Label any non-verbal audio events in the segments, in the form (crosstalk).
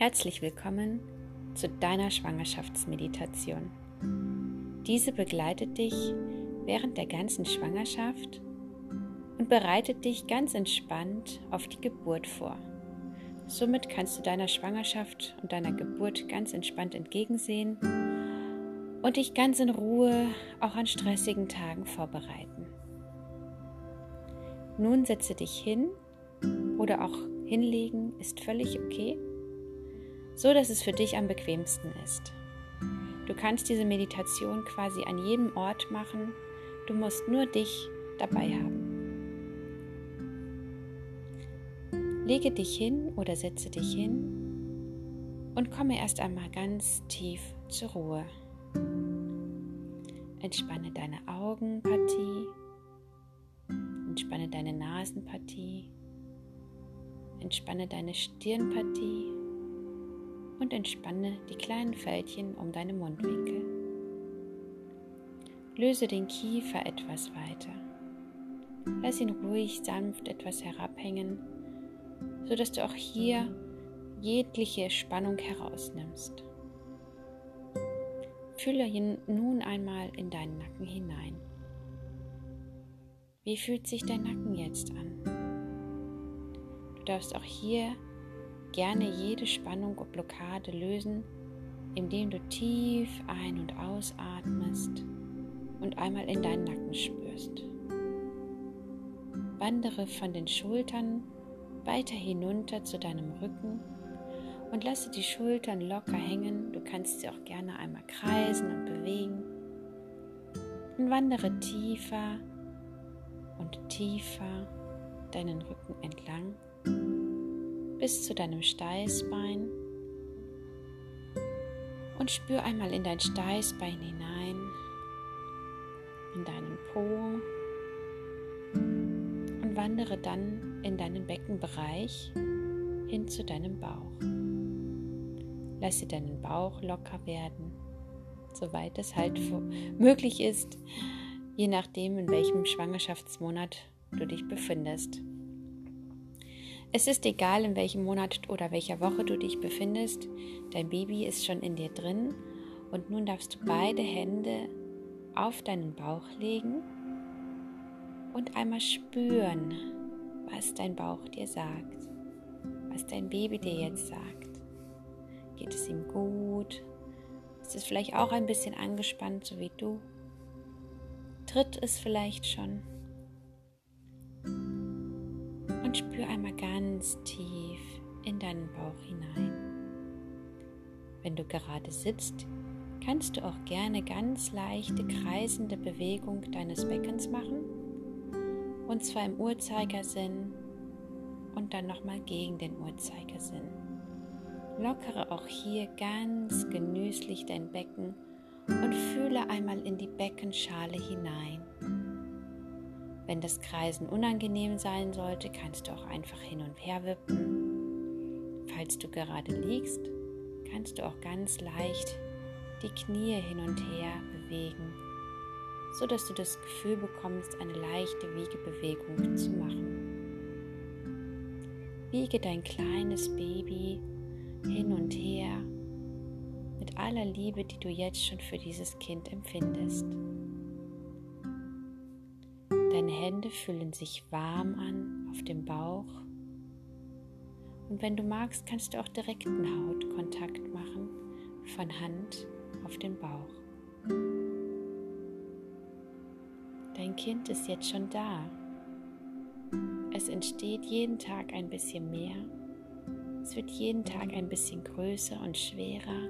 Herzlich willkommen zu deiner Schwangerschaftsmeditation. Diese begleitet dich während der ganzen Schwangerschaft und bereitet dich ganz entspannt auf die Geburt vor. Somit kannst du deiner Schwangerschaft und deiner Geburt ganz entspannt entgegensehen und dich ganz in Ruhe auch an stressigen Tagen vorbereiten. Nun setze dich hin oder auch hinlegen ist völlig okay so dass es für dich am bequemsten ist. Du kannst diese Meditation quasi an jedem Ort machen, du musst nur dich dabei haben. Lege dich hin oder setze dich hin und komme erst einmal ganz tief zur Ruhe. Entspanne deine Augenpartie, entspanne deine Nasenpartie, entspanne deine Stirnpartie und entspanne die kleinen Fältchen um deine Mundwinkel. Löse den Kiefer etwas weiter. Lass ihn ruhig sanft etwas herabhängen, sodass du auch hier jegliche Spannung herausnimmst. Fühle nun einmal in deinen Nacken hinein. Wie fühlt sich dein Nacken jetzt an? Du darfst auch hier gerne jede Spannung und Blockade lösen, indem du tief ein- und ausatmest und einmal in deinen Nacken spürst. Wandere von den Schultern weiter hinunter zu deinem Rücken und lasse die Schultern locker hängen. Du kannst sie auch gerne einmal kreisen und bewegen. Und wandere tiefer und tiefer deinen Rücken entlang bis zu deinem Steißbein und spür einmal in dein Steißbein hinein, in deinen Po und wandere dann in deinen Beckenbereich hin zu deinem Bauch. Lasse deinen Bauch locker werden, soweit es halt möglich ist, je nachdem, in welchem Schwangerschaftsmonat du dich befindest. Es ist egal, in welchem Monat oder welcher Woche du dich befindest, dein Baby ist schon in dir drin und nun darfst du beide Hände auf deinen Bauch legen und einmal spüren, was dein Bauch dir sagt, was dein Baby dir jetzt sagt. Geht es ihm gut? Ist es vielleicht auch ein bisschen angespannt, so wie du? Tritt es vielleicht schon? Und spür einmal ganz tief in deinen Bauch hinein. Wenn du gerade sitzt, kannst du auch gerne ganz leichte kreisende Bewegung deines Beckens machen und zwar im Uhrzeigersinn und dann nochmal gegen den Uhrzeigersinn. Lockere auch hier ganz genüsslich dein Becken und fühle einmal in die Beckenschale hinein. Wenn das Kreisen unangenehm sein sollte, kannst du auch einfach hin und her wippen. Falls du gerade liegst, kannst du auch ganz leicht die Knie hin und her bewegen, so dass du das Gefühl bekommst, eine leichte Wiegebewegung zu machen. Wiege dein kleines Baby hin und her mit aller Liebe, die du jetzt schon für dieses Kind empfindest. Deine Hände fühlen sich warm an auf dem Bauch. Und wenn du magst, kannst du auch direkten Hautkontakt machen von Hand auf den Bauch. Dein Kind ist jetzt schon da. Es entsteht jeden Tag ein bisschen mehr. Es wird jeden Tag ein bisschen größer und schwerer.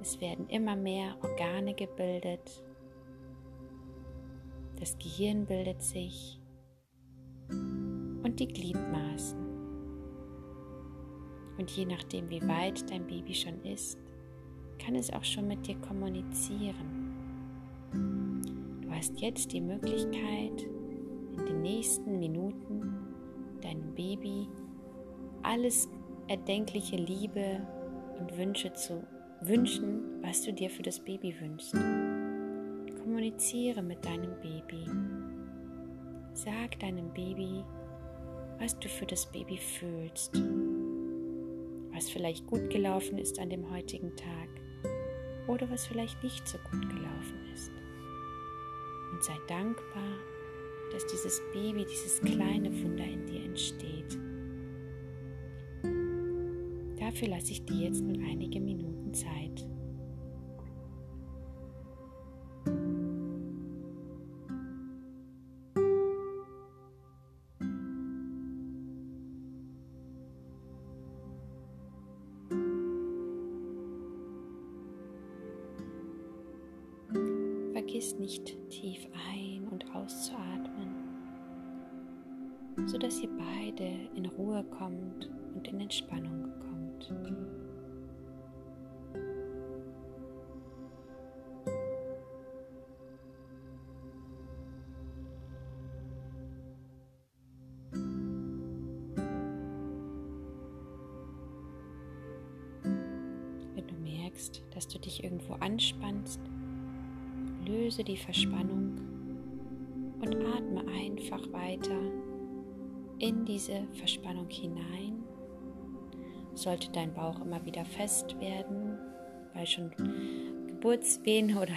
Es werden immer mehr Organe gebildet das Gehirn bildet sich und die Gliedmaßen. Und je nachdem, wie weit dein Baby schon ist, kann es auch schon mit dir kommunizieren. Du hast jetzt die Möglichkeit, in den nächsten Minuten deinem Baby alles erdenkliche Liebe und Wünsche zu wünschen, was du dir für das Baby wünschst. Kommuniziere mit deinem Baby. Sag deinem Baby, was du für das Baby fühlst, was vielleicht gut gelaufen ist an dem heutigen Tag oder was vielleicht nicht so gut gelaufen ist. Und sei dankbar, dass dieses Baby, dieses kleine Wunder in dir entsteht. Dafür lasse ich dir jetzt nun einige Minuten Zeit. Vergiss nicht tief ein- und auszuatmen, sodass ihr beide in Ruhe kommt und in Entspannung kommt. Wenn du merkst, dass du dich irgendwo anspannst, löse die Verspannung und atme einfach weiter in diese Verspannung hinein. Sollte dein Bauch immer wieder fest werden, weil schon Geburtswehen (laughs) oder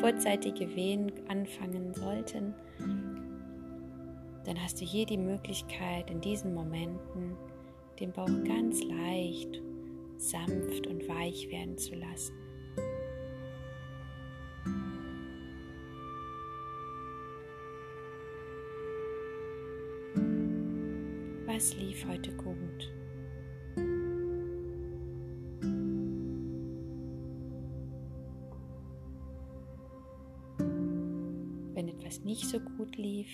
vorzeitige Wehen anfangen sollten, dann hast du hier die Möglichkeit, in diesen Momenten den Bauch ganz leicht, sanft und weich werden zu lassen. Was lief heute gut? Wenn etwas nicht so gut lief,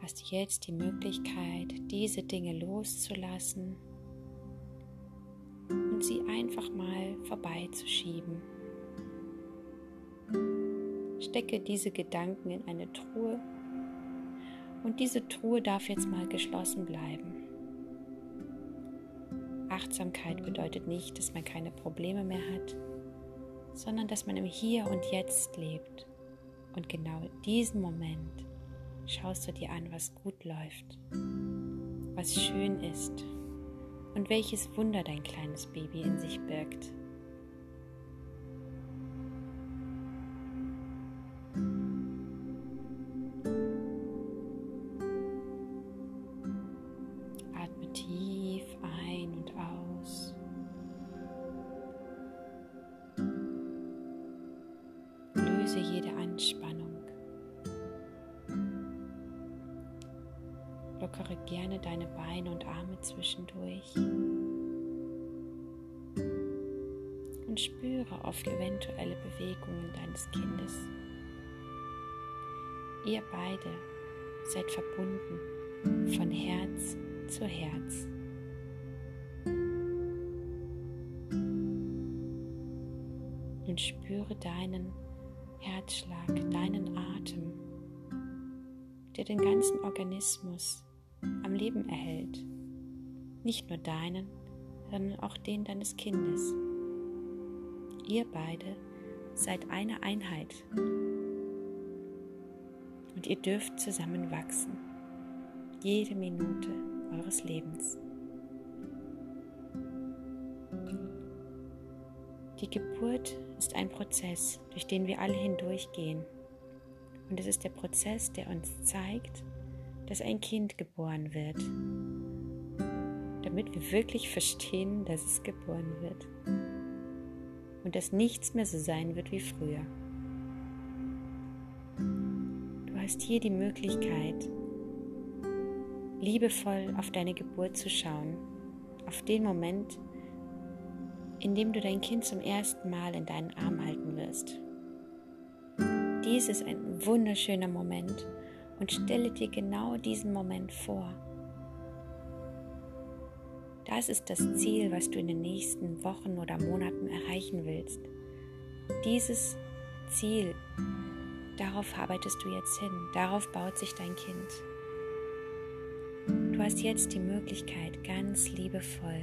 hast du jetzt die Möglichkeit, diese Dinge loszulassen und sie einfach mal vorbeizuschieben. Stecke diese Gedanken in eine Truhe und diese Truhe darf jetzt mal geschlossen bleiben. Achtsamkeit bedeutet nicht, dass man keine Probleme mehr hat, sondern dass man im Hier und Jetzt lebt. Und genau in diesem Moment schaust du dir an, was gut läuft, was schön ist und welches Wunder dein kleines Baby in sich birgt. Löse jede Anspannung. Lockere gerne deine Beine und Arme zwischendurch. Und spüre auf eventuelle Bewegungen deines Kindes. Ihr beide seid verbunden von Herz zu Herz. Und spüre deinen Herzschlag, deinen Atem, der den ganzen Organismus am Leben erhält. Nicht nur deinen, sondern auch den deines Kindes. Ihr beide seid eine Einheit und ihr dürft zusammen wachsen, jede Minute eures Lebens. Die Geburt ist ein Prozess, durch den wir alle hindurchgehen. Und es ist der Prozess, der uns zeigt, dass ein Kind geboren wird, damit wir wirklich verstehen, dass es geboren wird und dass nichts mehr so sein wird wie früher. Du hast hier die Möglichkeit, liebevoll auf deine Geburt zu schauen, auf den Moment, in dem du dein Kind zum ersten Mal in deinen Arm halten wirst. Dies ist ein wunderschöner Moment und stelle dir genau diesen Moment vor. Das ist das Ziel, was du in den nächsten Wochen oder Monaten erreichen willst. Dieses Ziel, darauf arbeitest du jetzt hin, darauf baut sich dein Kind. Du hast jetzt die Möglichkeit, ganz liebevoll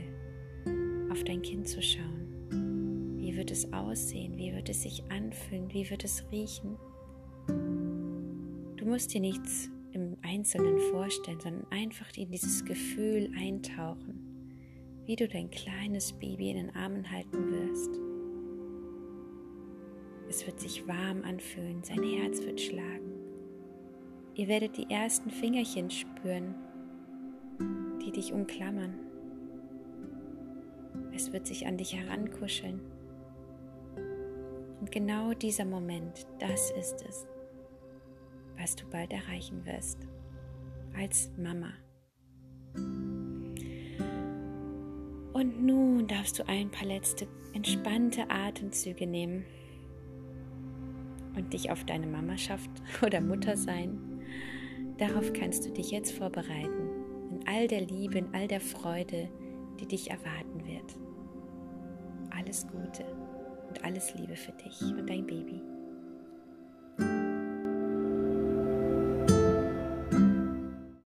auf dein Kind zu schauen. Wie wird es aussehen? Wie wird es sich anfühlen? Wie wird es riechen? Du musst dir nichts im Einzelnen vorstellen, sondern einfach in dieses Gefühl eintauchen. wie du dein kleines Baby in den Armen halten wirst. Es wird sich warm anfühlen, sein Herz wird schlagen. Ihr werdet die ersten Fingerchen spüren, die dich umklammern. Es wird sich an dich herankuscheln. Und genau dieser Moment, das ist es, was du bald erreichen wirst als Mama. Und nun darfst du ein paar letzte entspannte Atemzüge nehmen und dich auf deine Mamaschaft (laughs) oder Muttersein. Darauf kannst du dich jetzt vorbereiten, in all der Liebe, in all der Freude, die dich erwarten wird. Alles Gute und alles Liebe für dich und dein Baby.